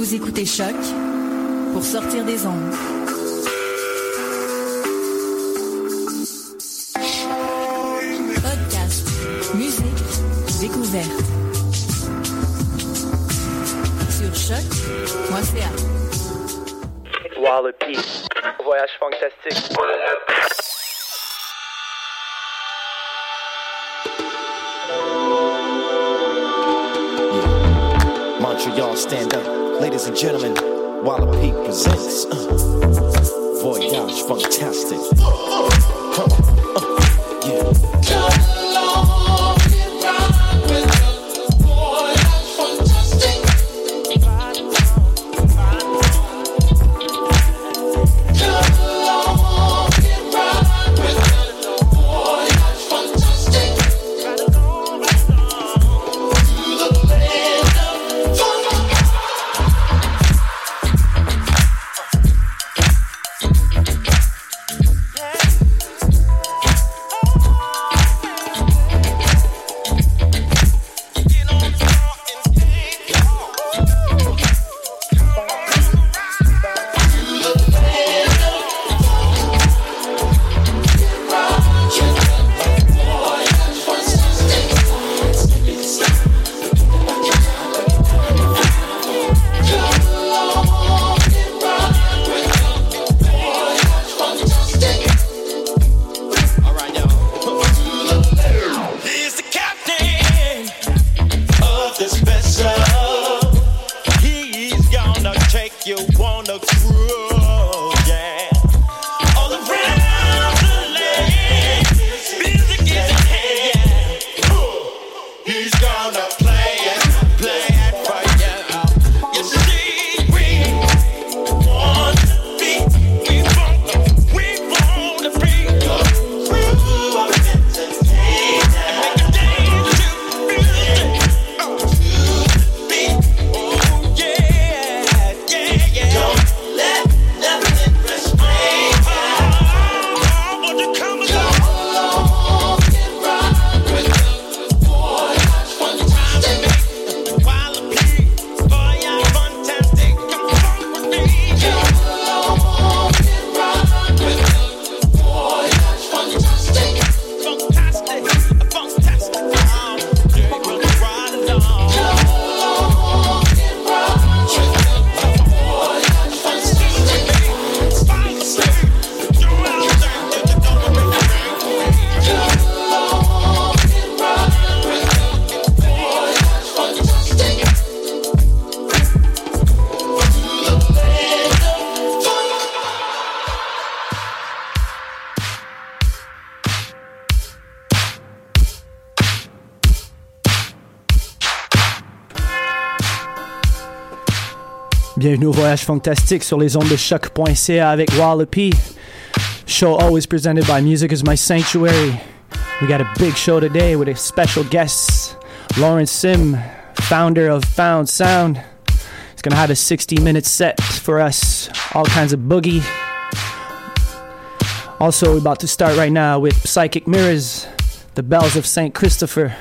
Vous écoutez Choc pour sortir des ondes. Podcast, musique, découverte. Sur choc.ca. Wallopy. Voyage fantastique. Montreal, stand up. Ladies and gentlemen, Walla P presents uh, Voyage Fantastic. Come on, you wanna cruise, Voyage Fantastique sur les ondes de CHOQ.ca avec. Show always presented by Music is My Sanctuary. We got a big show today with a special guest, Lawrence Sim, founder of Found Sound. He's gonna have a 60 minute set for us, all kinds of boogie. Also, we're about to start right now with Psychic Mirrors, The Bells of St. Christopher.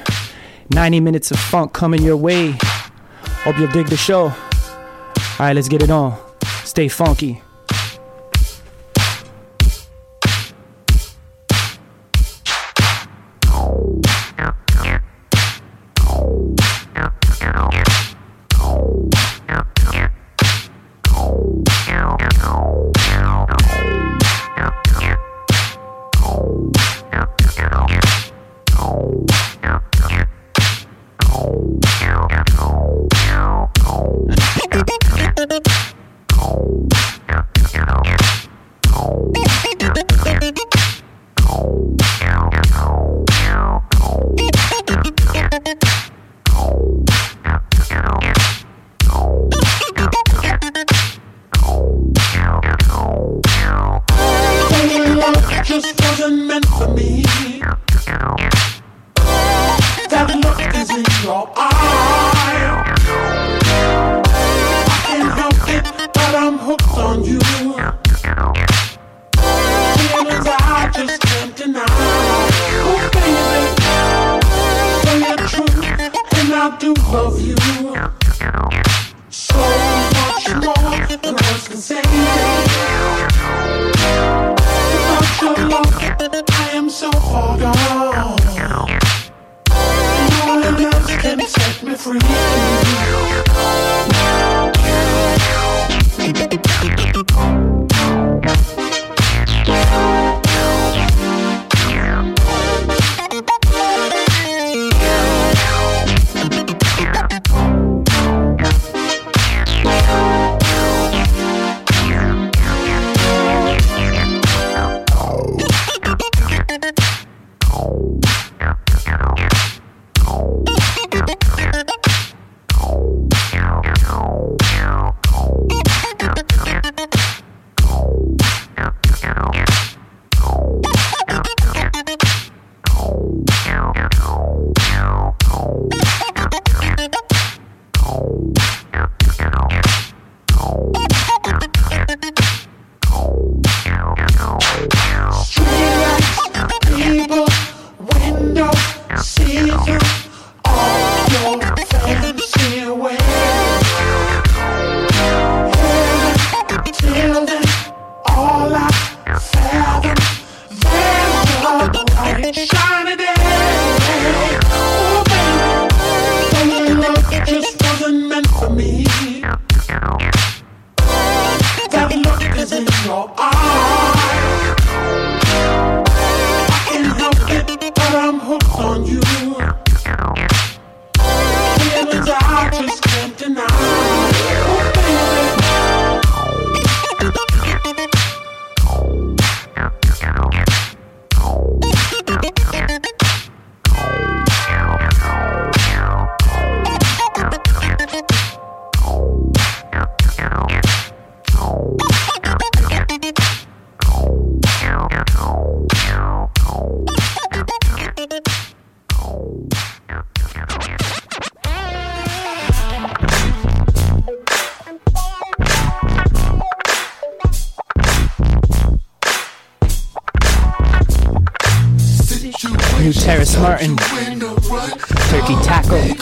90 minutes of funk coming your way. Hope you'll dig the show. All right, let's get it on. Stay funky. just wasn't meant for me. That look is in your eyes. Martin, Turkey Tackle.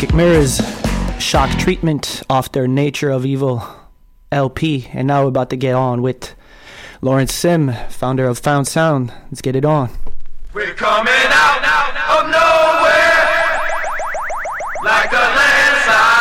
Psychic Mirrors Shock Treatment off their Nature of Evil LP. And now we're about to get on with Lawrence Sim, founder of Found Sound. Let's get it on. We're coming out of nowhere like a landslide.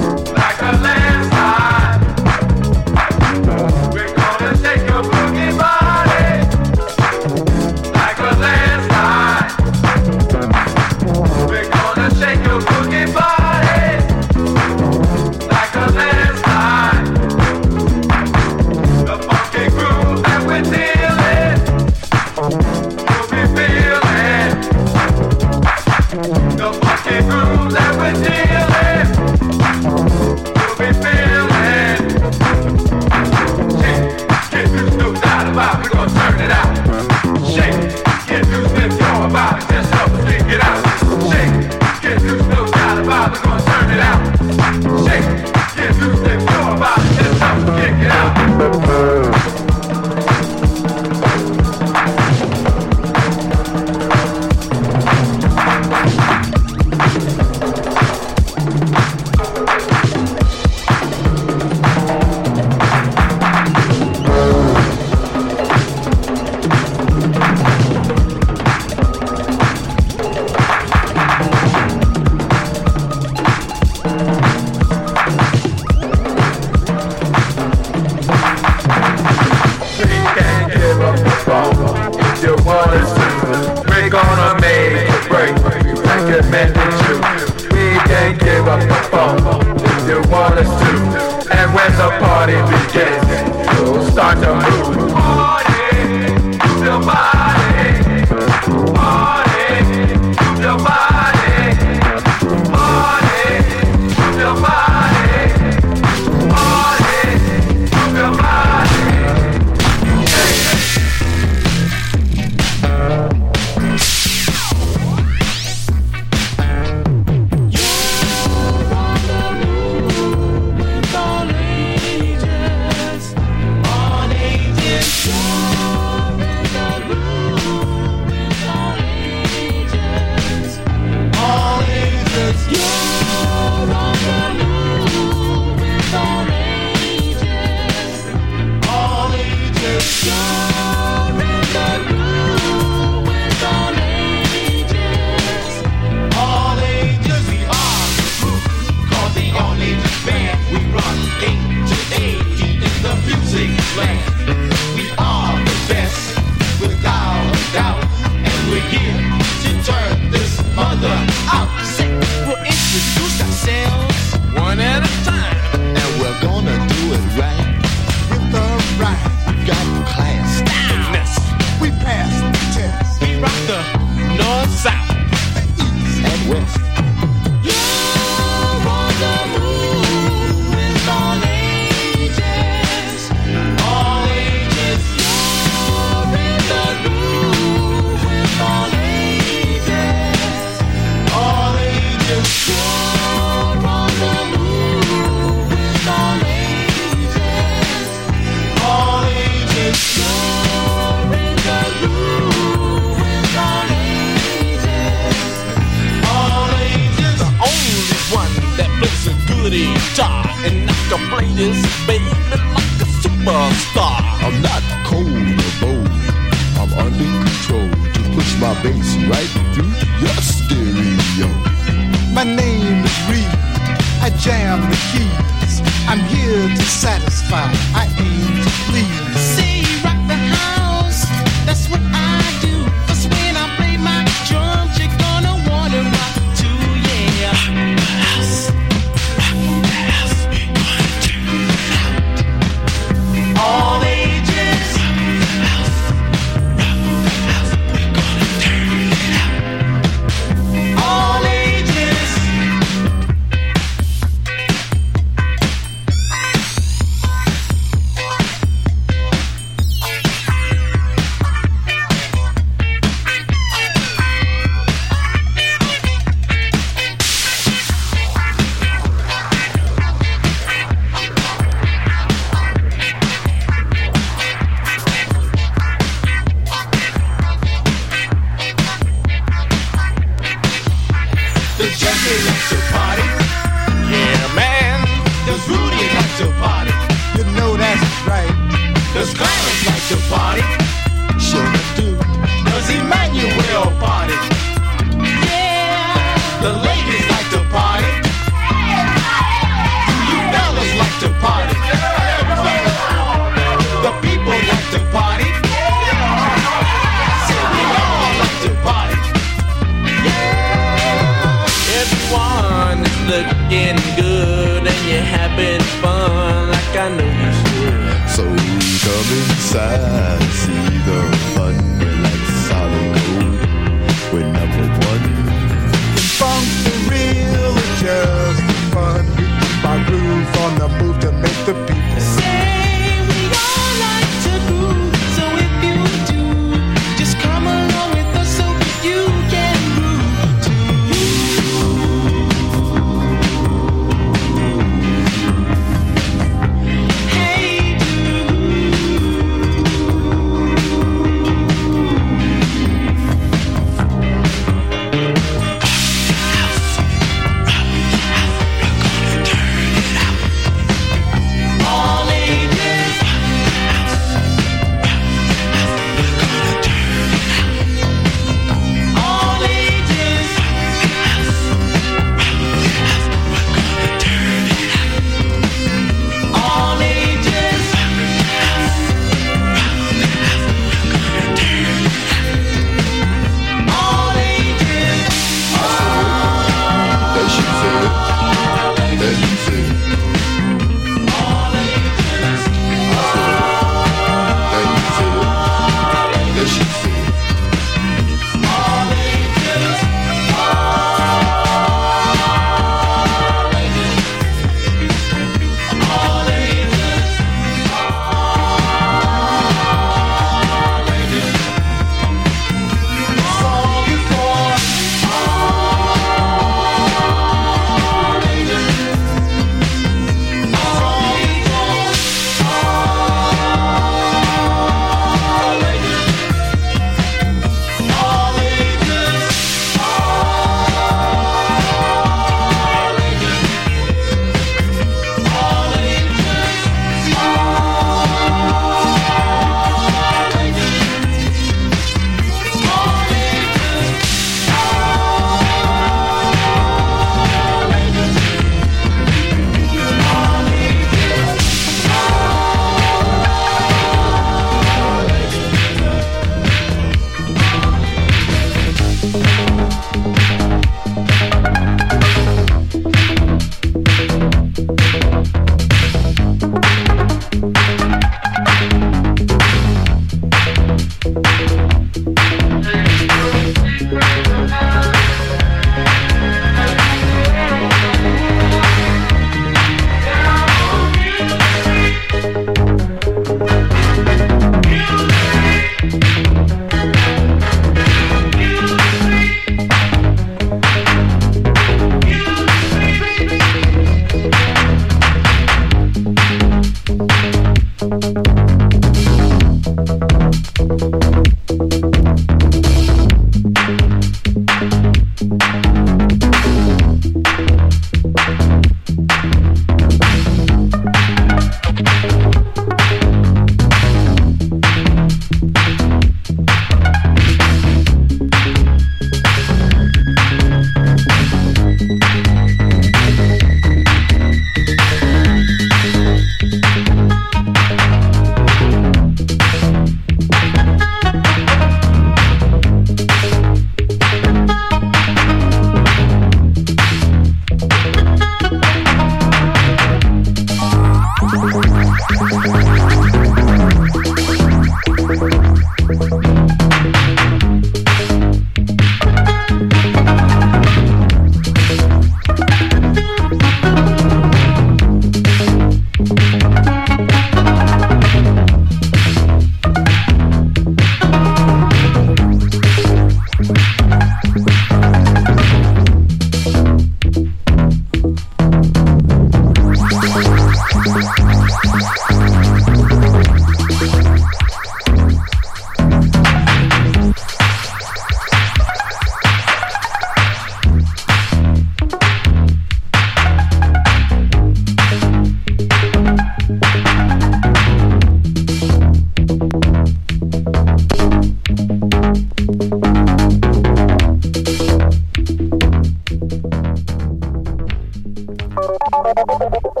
Thank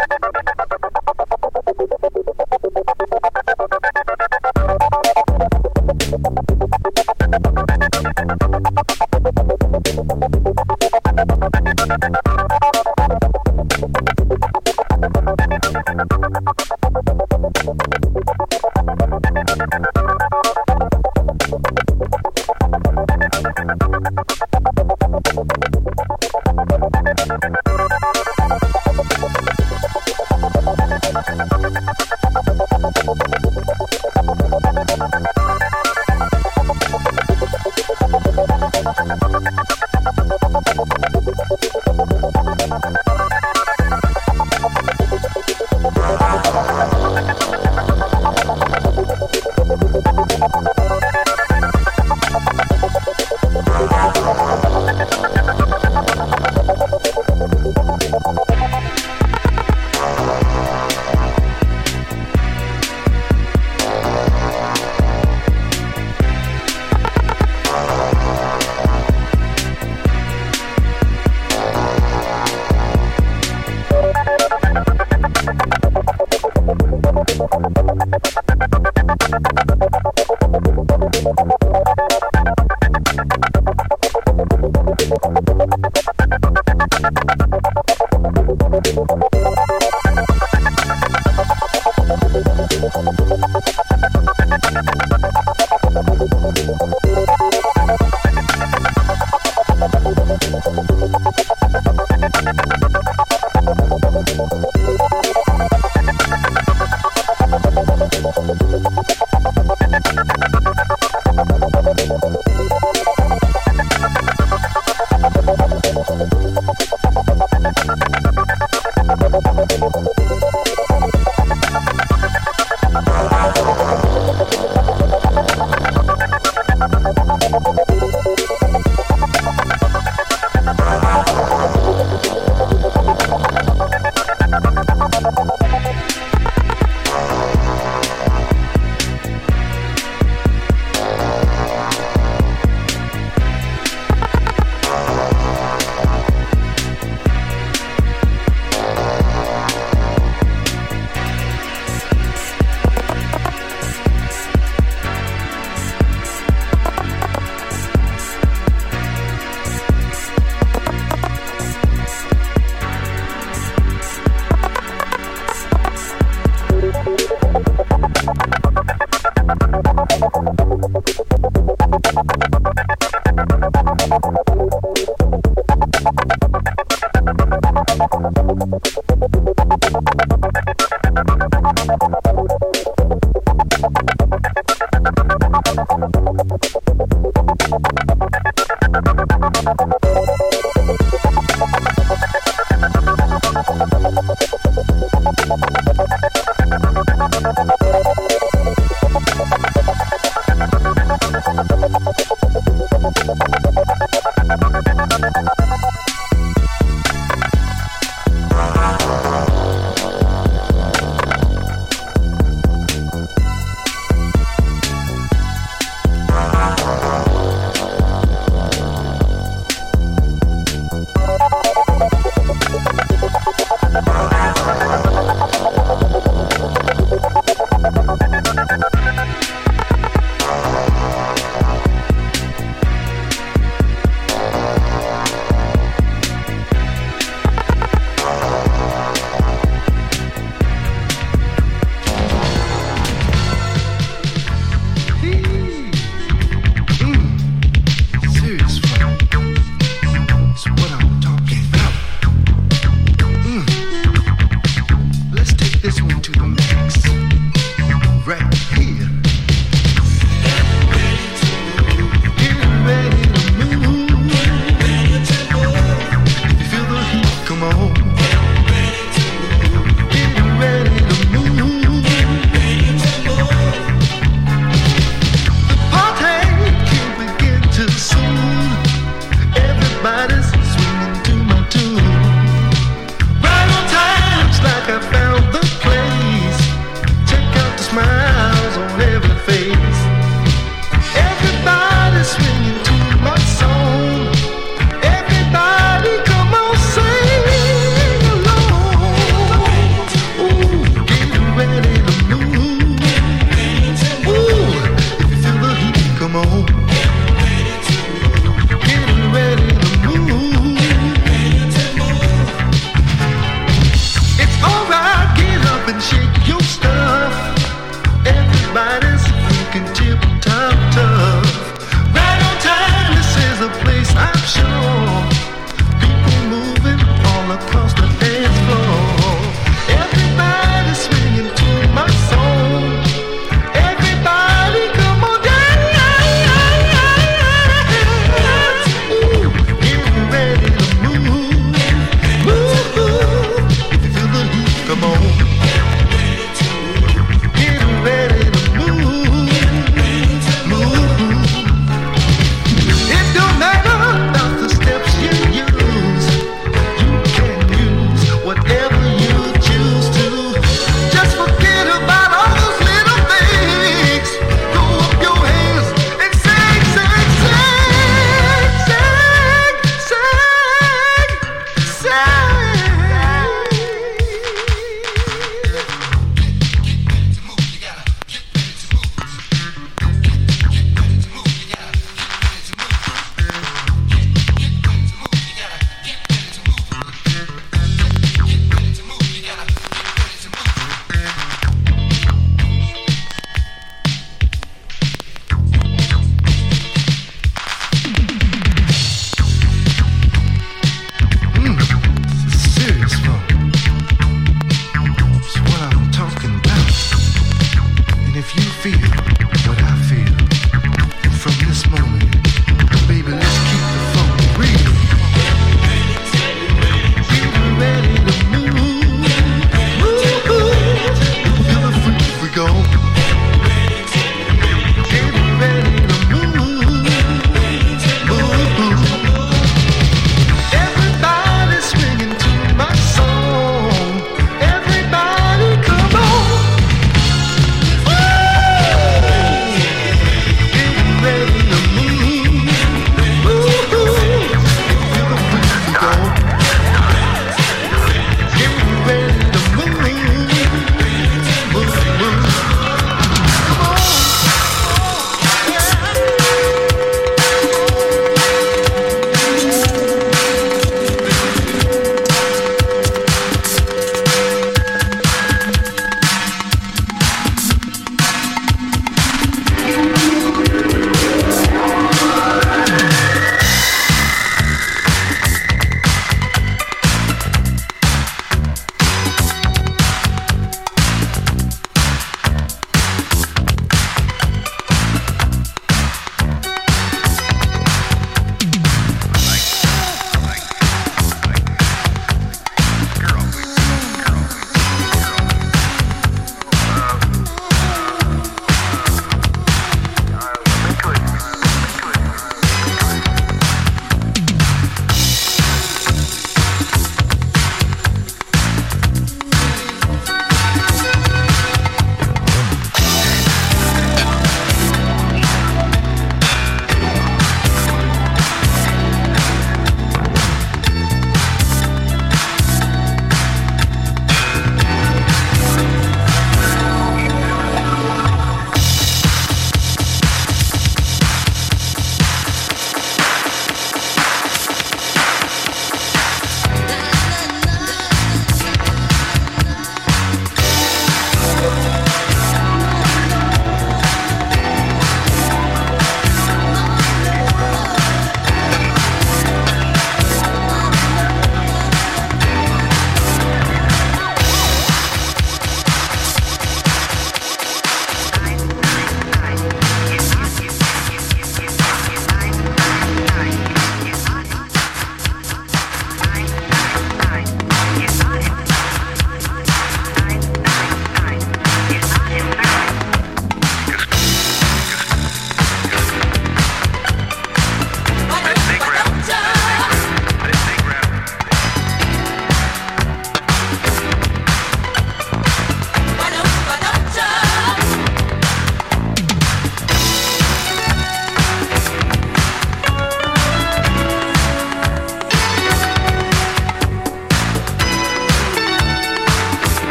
you.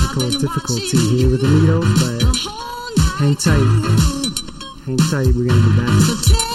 Technical difficulty here with the needle, but hang tight. Hang tight, we're gonna be back.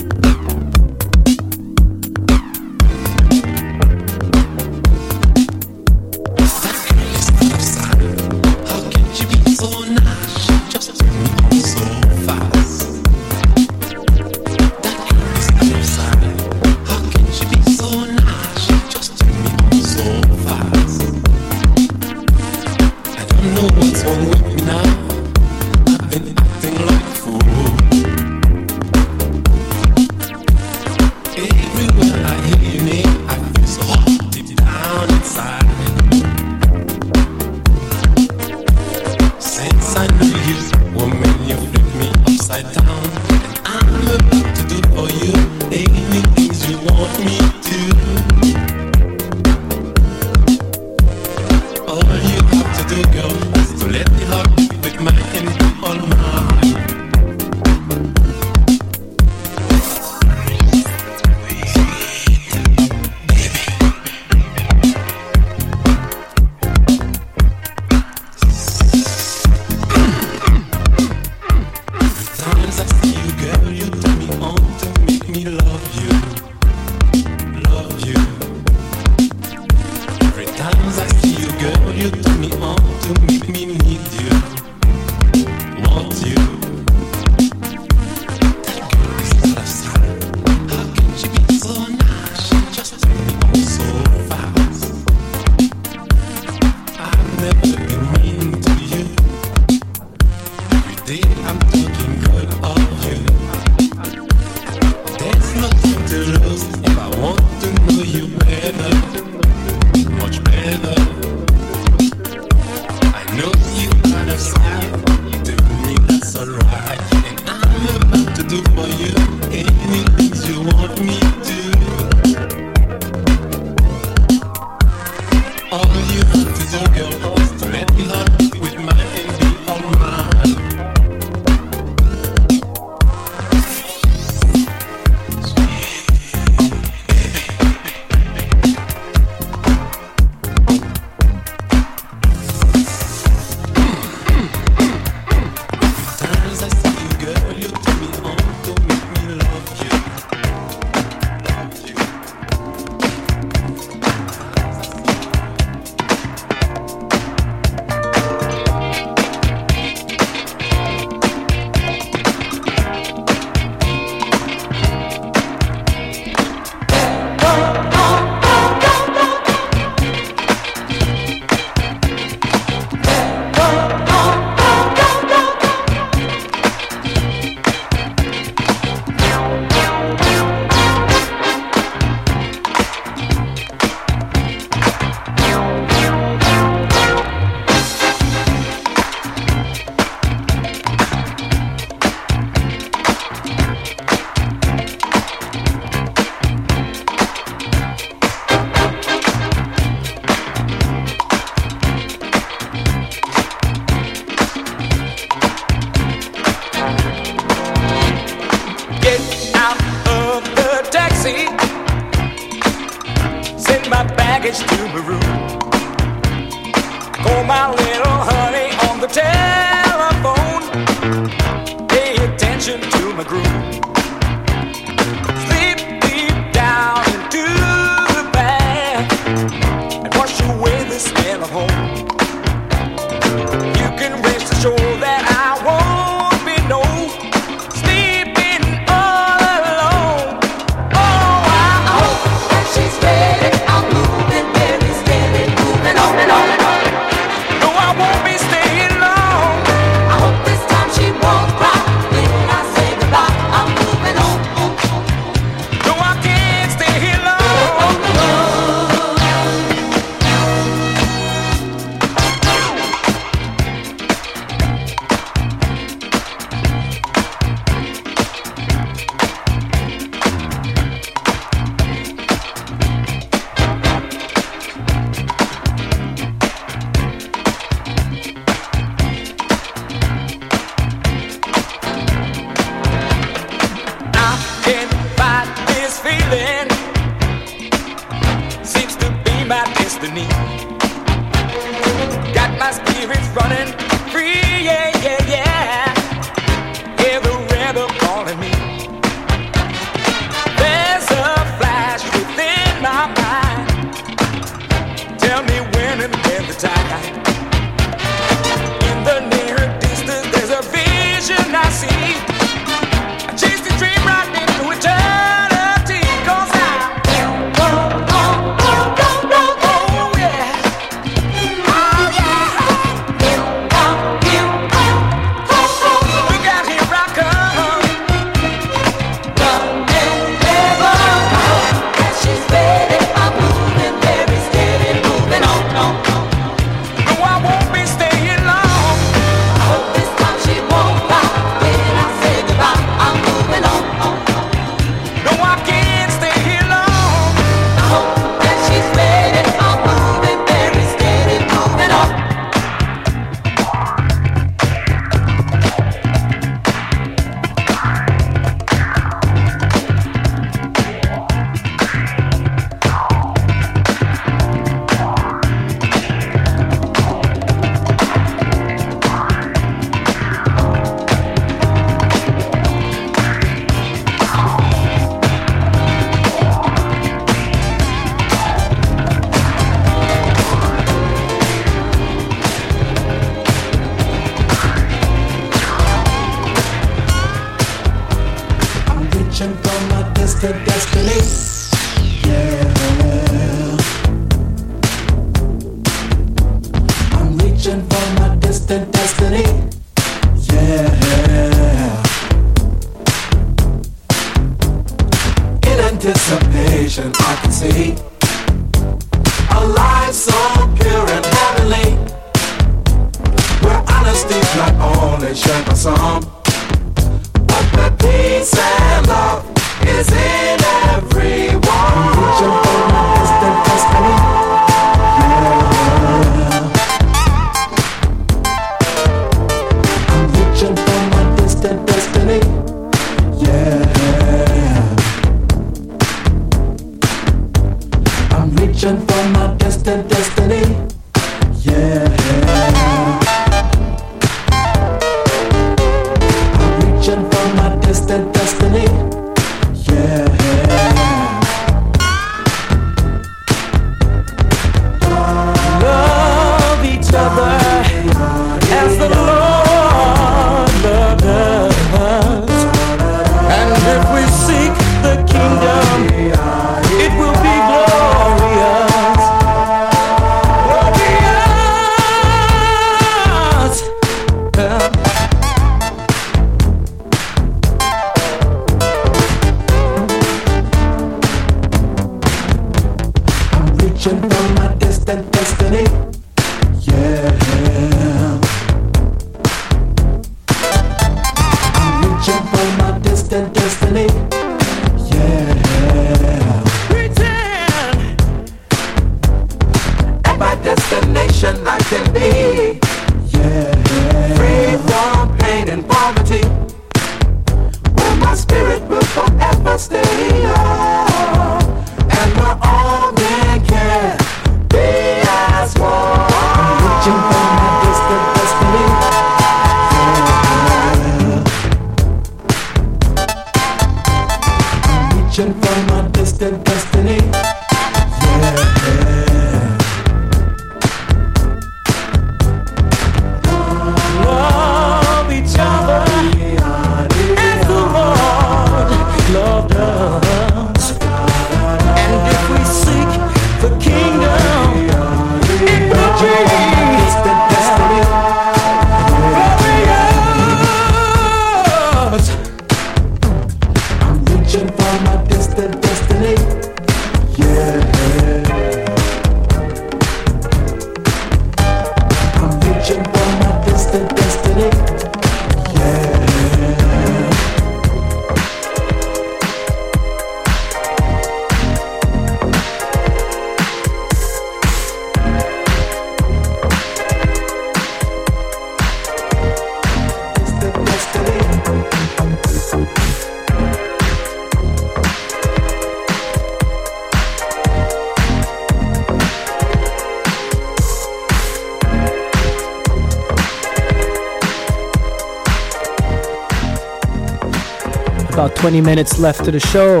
20 minutes left to the show.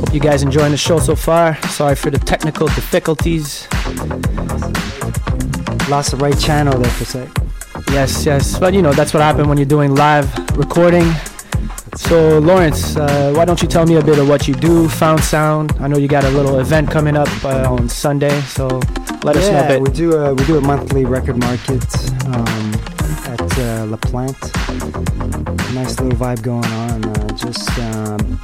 Hope you guys enjoying the show so far. Sorry for the technical difficulties. Lost the right channel there for a sec. Yes, yes. But you know, that's what happened when you're doing live recording. So, Lawrence, uh, why don't you tell me a bit of what you do, Found Sound? I know you got a little event coming up uh, on Sunday, so let us know a yeah, bit. we do a we do a monthly record market um, at uh, La Plante. Nice little vibe going on. Uh, just um,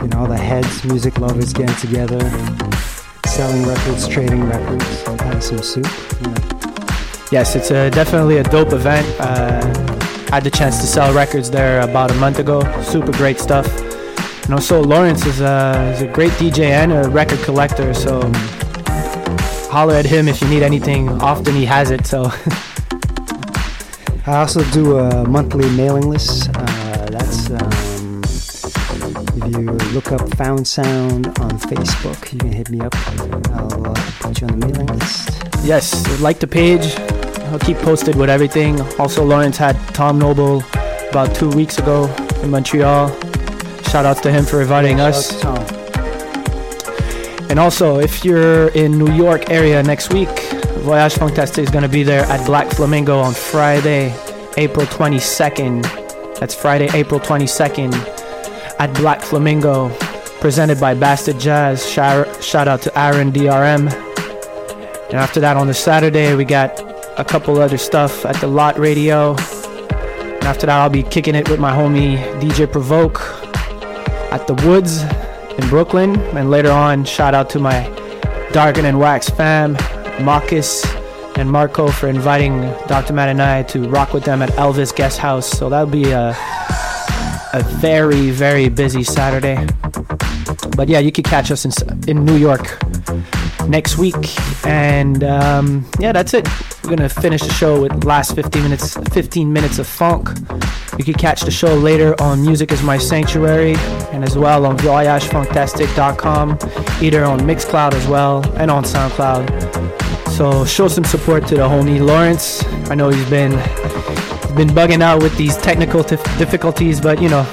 you know, all the heads, music lovers getting together, selling records, trading records, having some soup. You know. Yes, it's a, definitely a dope event. Uh, I had the chance to sell records there about a month ago. Super great stuff. And also, Lawrence is a, is a great DJ and a record collector, so holler at him if you need anything. Often he has it, so I also do a monthly mailing list. Uh, that's um, if you look up Found Sound on Facebook, you can hit me up. I'll uh, put you on the mailing list. yes, like the page. I'll keep posted with everything. Also, Lawrence had Tom Noble about two weeks ago in Montreal. Shout outs to him for inviting Shout us. out. And also, if you're in New York area next week, Voyage Funktastique is going to be there at Black Flamingo on Friday, April 22nd. That's Friday, April 22nd at Black Flamingo, presented by Bastard Jazz. Shout, out to Aaron DRM. And after that, on the Saturday, we got a couple other stuff at the Lot Radio. And after that, I'll be kicking it with my homie DJ Provoke at the Woods in Brooklyn. And later on, shout out to my Darken and Wax fam, Marcus and Marco for inviting Dr. Matt and I to rock with them at Elvis Guest House. So that'll be a, a very, very busy Saturday. But yeah, you could catch us in, in New York next week. And um, yeah, that's it. We're gonna finish the show with last 15 minutes, 15 minutes of funk. You can catch the show later on Music is My Sanctuary and as well on voyagefunktastic.com, either on Mixcloud as well and on SoundCloud. So show some support to the homie Lawrence. I know he's been he's been bugging out with these technical tif- difficulties, but you know,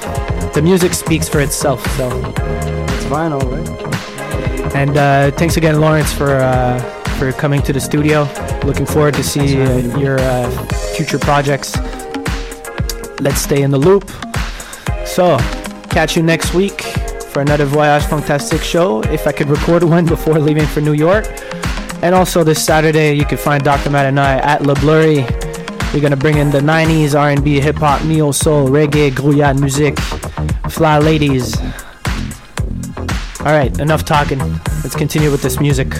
the music speaks for itself. So It's vinyl, right? and uh, thanks again, Lawrence, for uh, for coming to the studio. Looking forward to see uh, your uh, future projects. Let's stay in the loop. So, catch you next week for another Voyage Funktastique show. If I could record one before leaving for New York. And also this Saturday, you can find Dr. Matt and I at La Blurry. We're gonna bring in the 90s R&B, hip hop, neo soul, reggae, grouillard music, fly ladies. All right, enough talking. Let's continue with this music.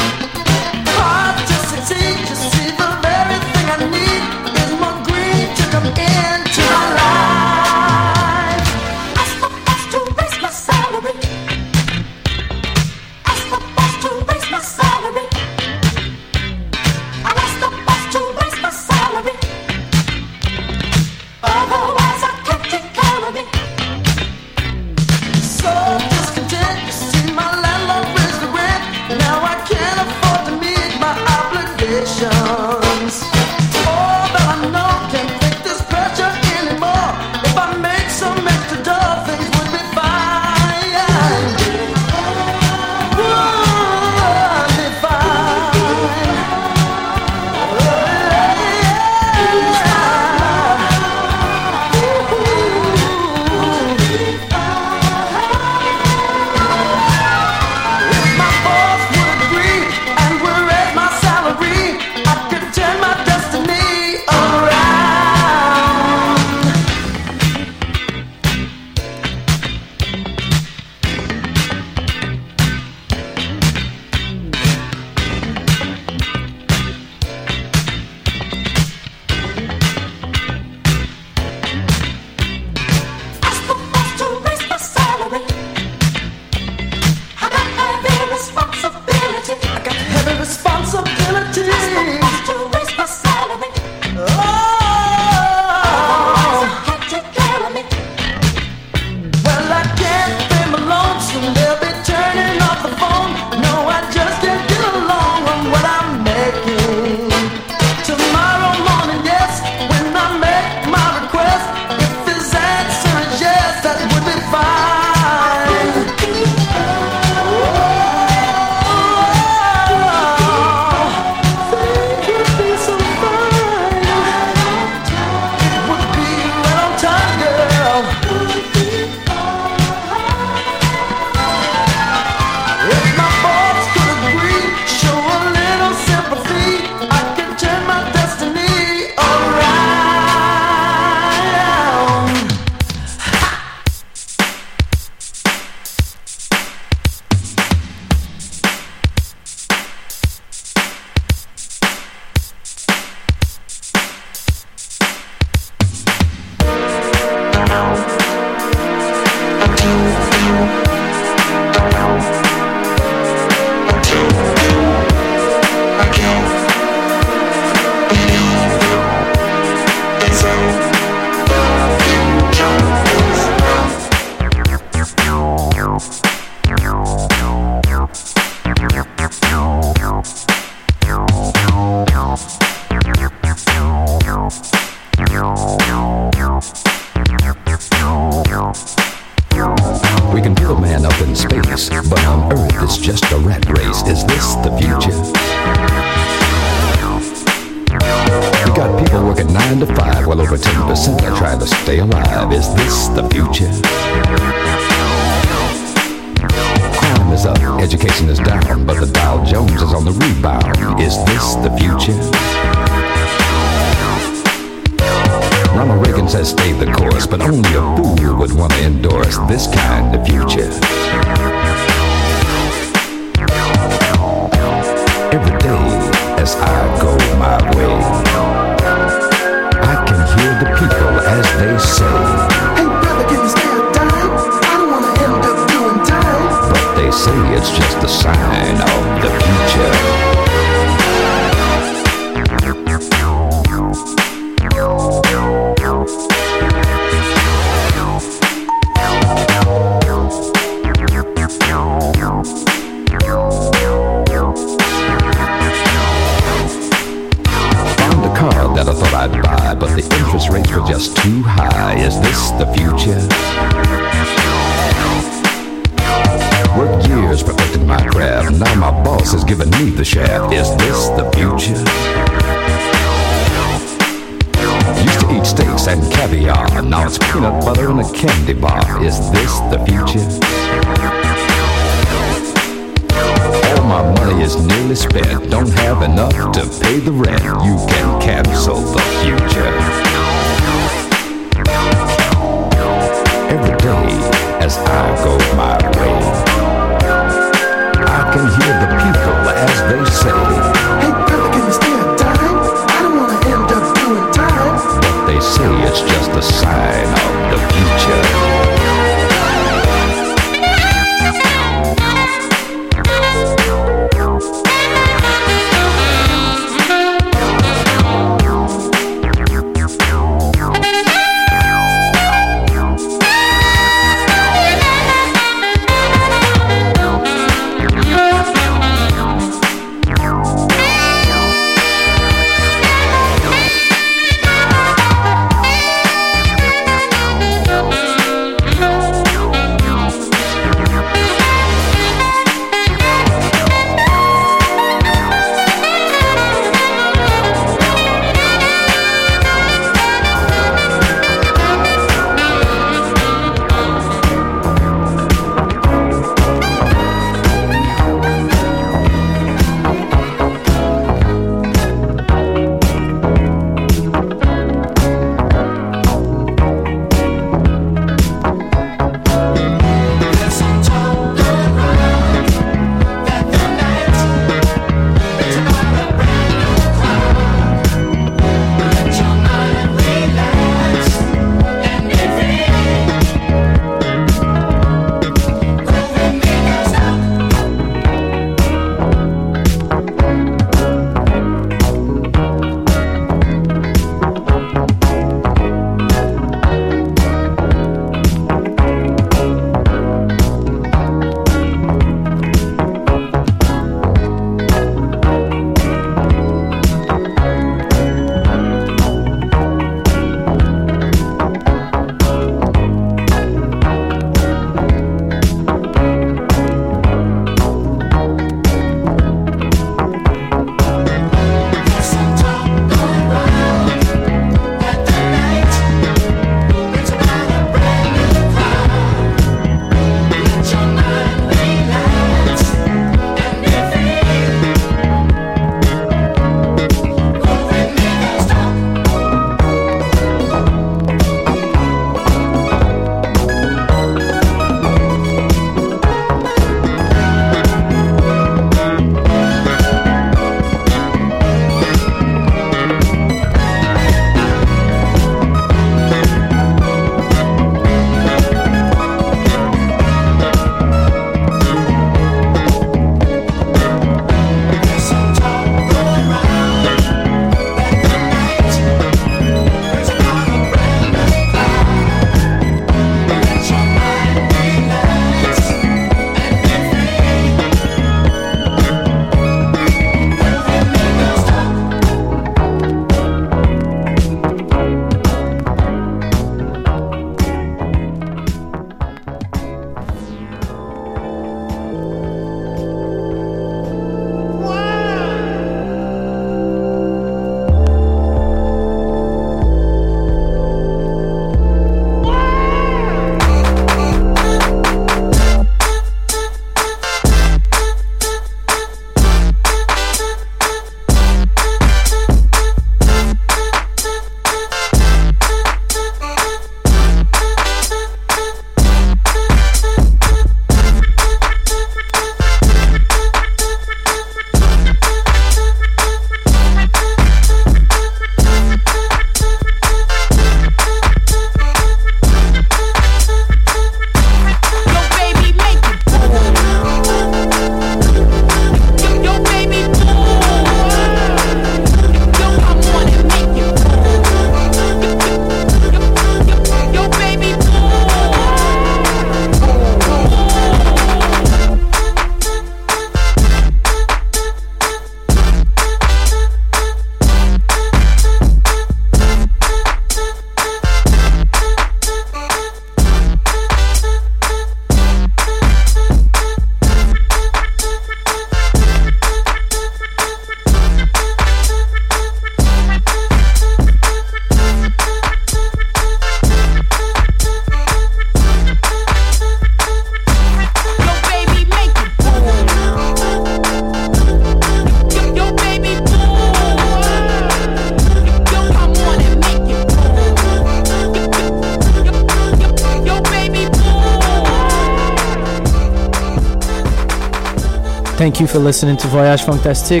Thank you for listening to Voyage Funktastique.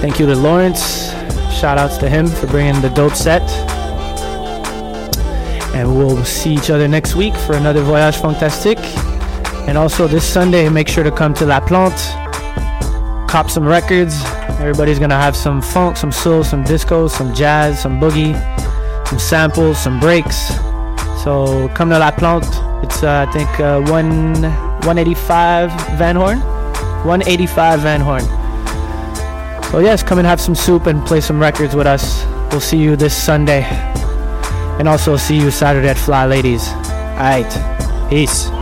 Thank you to Lawrence. Shout outs to him for bringing the dope set. And we'll see each other next week for another Voyage Funktastique. And also this Sunday, make sure to come to La Plante, cop some records. Everybody's gonna have some funk, some soul, some disco, some jazz, some boogie, some samples, some breaks. So come to La Plante. It's uh, I think uh, one 185 Van Horne, 185 Van Horne. So yes, come and have some soup and play some records with us. We'll see you this Sunday, and also see you Saturday at Fly Ladies. Alright, peace.